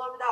감사합니다.